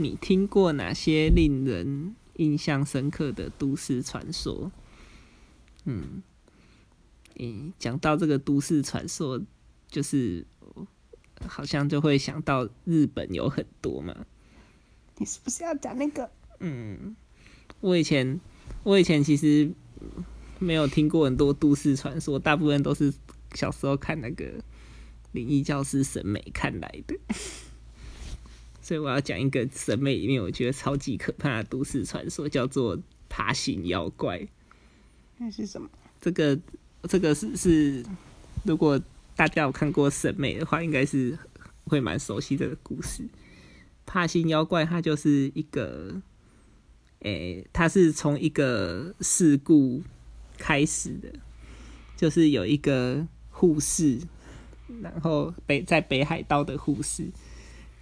你听过哪些令人印象深刻的都市传说？嗯，诶，讲到这个都市传说，就是好像就会想到日本有很多嘛。你是不是要讲那个？嗯，我以前我以前其实没有听过很多都市传说，大部分都是小时候看那个《灵异教师》审美看来的。所以我要讲一个审美里面我觉得超级可怕的都市传说，叫做爬行妖怪。那是什么？这个这个是是，如果大家有看过审美的话，应该是会蛮熟悉这个故事。爬行妖怪，它就是一个，诶、它是从一个事故开始的，就是有一个护士，然后北在北海道的护士，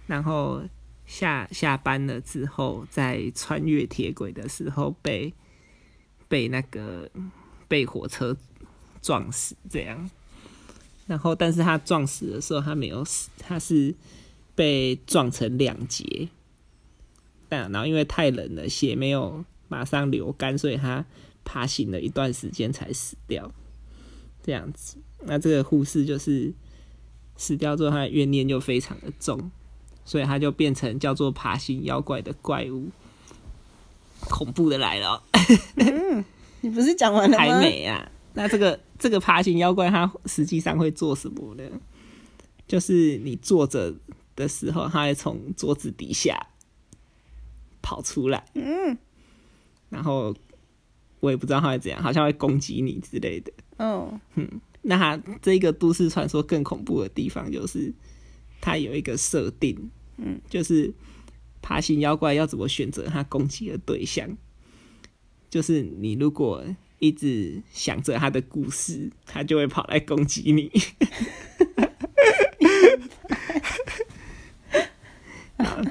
然后下下班了之后，在穿越铁轨的时候被被那个被火车撞死，这样。然后，但是他撞死的时候，他没有死，他是被撞成两截。但然后因为太冷了，血没有马上流干，所以他爬行了一段时间才死掉。这样子，那这个护士就是死掉之后，他的怨念就非常的重，所以它就变成叫做爬行妖怪的怪物。恐怖的来了嗯、你不是讲完了吗？还没啊。那这个这个爬行妖怪，它实际上会做什么呢？就是你坐着的时候，它会从桌子底下跑出来，嗯，然后我也不知道它会怎样，好像会攻击你之类的。哦嗯，那它这个都市传说更恐怖的地方，就是它有一个设定，嗯，就是爬行妖怪要怎么选择它攻击的对象，就是你如果一直想着它的故事，它就会跑来攻击你。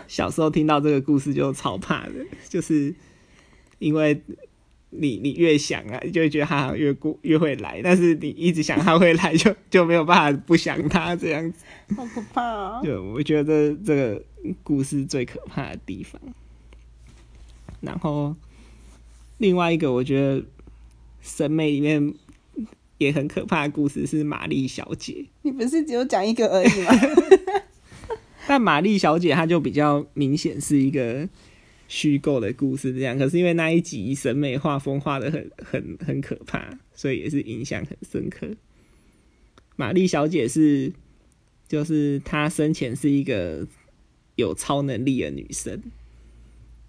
小时候听到这个故事就超怕的，就是因为你你越想啊，就会觉得他好像越过越会来，但是你一直想他会来，就就没有办法不想他这样子。好可怕啊！就我觉得这个故事最可怕的地方。然后另外一个，我觉得审美里面也很可怕的故事是玛丽小姐。你不是只有讲一个而已吗？但玛丽小姐她就比较明显是一个虚构的故事，这样。可是因为那一集审美画风画的很很很可怕，所以也是印象很深刻。玛丽小姐是，就是她生前是一个有超能力的女生，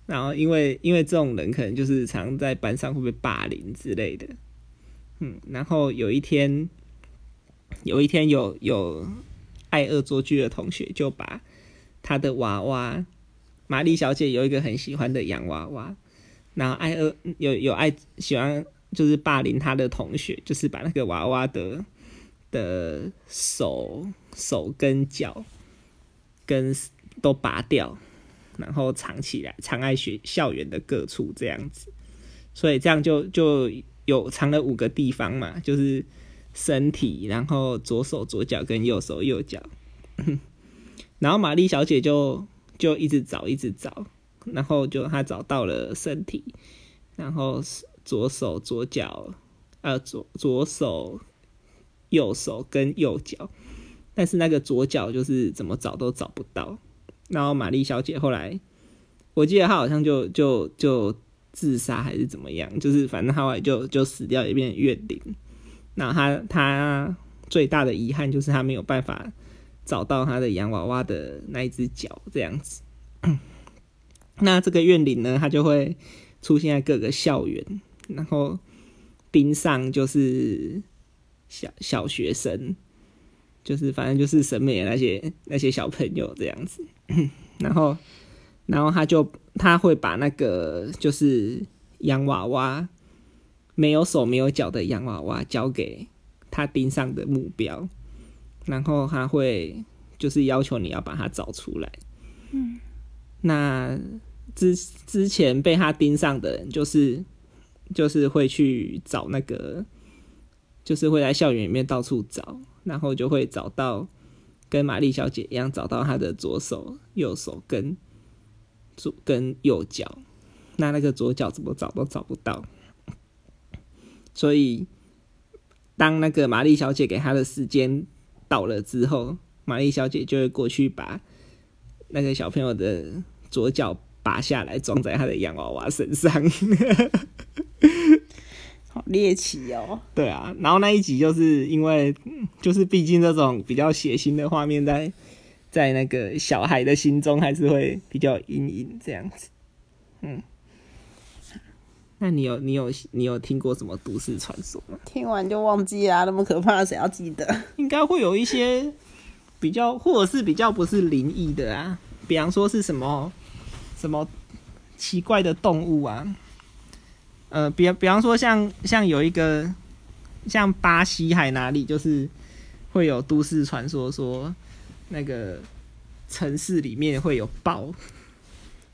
然后因为因为这种人可能就是常在班上会被霸凌之类的，嗯，然后有一天，有一天有有爱恶作剧的同学就把他的娃娃，玛丽小姐有一个很喜欢的洋娃娃，然后爱恶有有爱喜欢就是霸凌她的同学，就是把那个娃娃的的手手跟脚跟都拔掉，然后藏起来，藏在学校园的各处这样子，所以这样就就有藏了五个地方嘛，就是身体，然后左手左脚跟右手右脚。然后玛丽小姐就就一直找，一直找，然后就他找到了身体，然后左手、左脚，呃，左左手、右手跟右脚，但是那个左脚就是怎么找都找不到。然后玛丽小姐后来，我记得她好像就就就自杀还是怎么样，就是反正她后来就就死掉，也变成怨灵。然后她她最大的遗憾就是她没有办法。找到他的洋娃娃的那一只脚，这样子。那这个怨灵呢，它就会出现在各个校园，然后盯上就是小小学生，就是反正就是审美那些那些小朋友这样子。然后，然后他就他会把那个就是洋娃娃没有手没有脚的洋娃娃交给他盯上的目标。然后他会就是要求你要把它找出来。嗯，那之之前被他盯上的人，就是就是会去找那个，就是会在校园里面到处找，然后就会找到跟玛丽小姐一样，找到她的左手、右手跟左跟右脚，那那个左脚怎么找都找不到，所以当那个玛丽小姐给他的时间到了之后，玛丽小姐就会过去把那个小朋友的左脚拔下来，装在他的洋娃娃身上。好猎奇哦。对啊，然后那一集就是因为，嗯就是毕竟这种比较血腥的画面在，在那个小孩的心中还是会比较有阴影这样子。嗯，那你有你有你有听过什么都市传说吗？听完就忘记啦，那么可怕，谁要记得？应该会有一些比较，或者是比较不是灵异的啊，比方说是什么什么奇怪的动物啊，呃，比比方说像像有一个像巴西还哪里，就是会有都市传说说那个城市里面会有豹，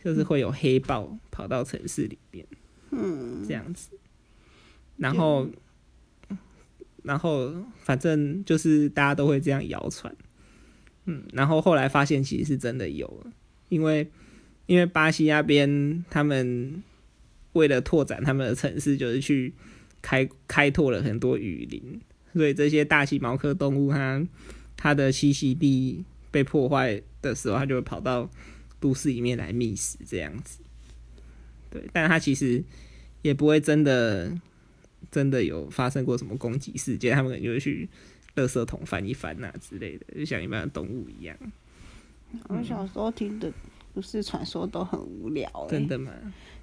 就是会有黑豹跑到城市里面，嗯，这样子，然后。然后反正就是大家都会这样谣传，嗯，然后后来发现其实是真的有，因为因为巴西那边他们为了拓展他们的城市，就是去开开拓了很多雨林，所以这些大型毛科动物它它的栖息地被破坏的时候，它就会跑到都市里面来觅食这样子，对，但它其实也不会真的。真的有发生过什么攻击事件，他们可能就会去垃圾桶翻一翻呐、之类的，就像一般的动物一样。我小时候听的都市传说都很无聊、欸，真的吗？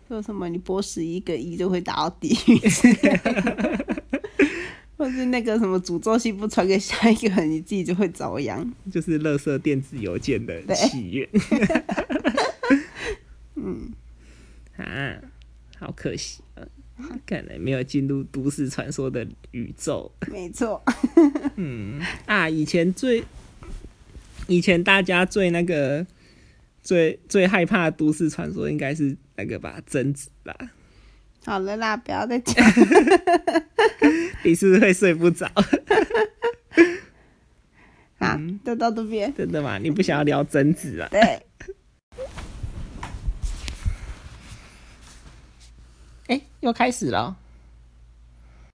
说什么你播十一个亿就会打到地狱或是那个什么诅咒信不传给下一个人，你自己就会遭殃。就是垃圾电子邮件的起源。嗯，啊，好可惜啊，看来没有进入都市传说的宇宙。没错，嗯啊，以前最，以前大家最那个最最害怕的都市传说应该是那个吧，贞子吧？好了啦，不要再讲。你是不是会睡不着？啊，就到这边。真的吗？你不想要聊贞子啊？对，又开始了。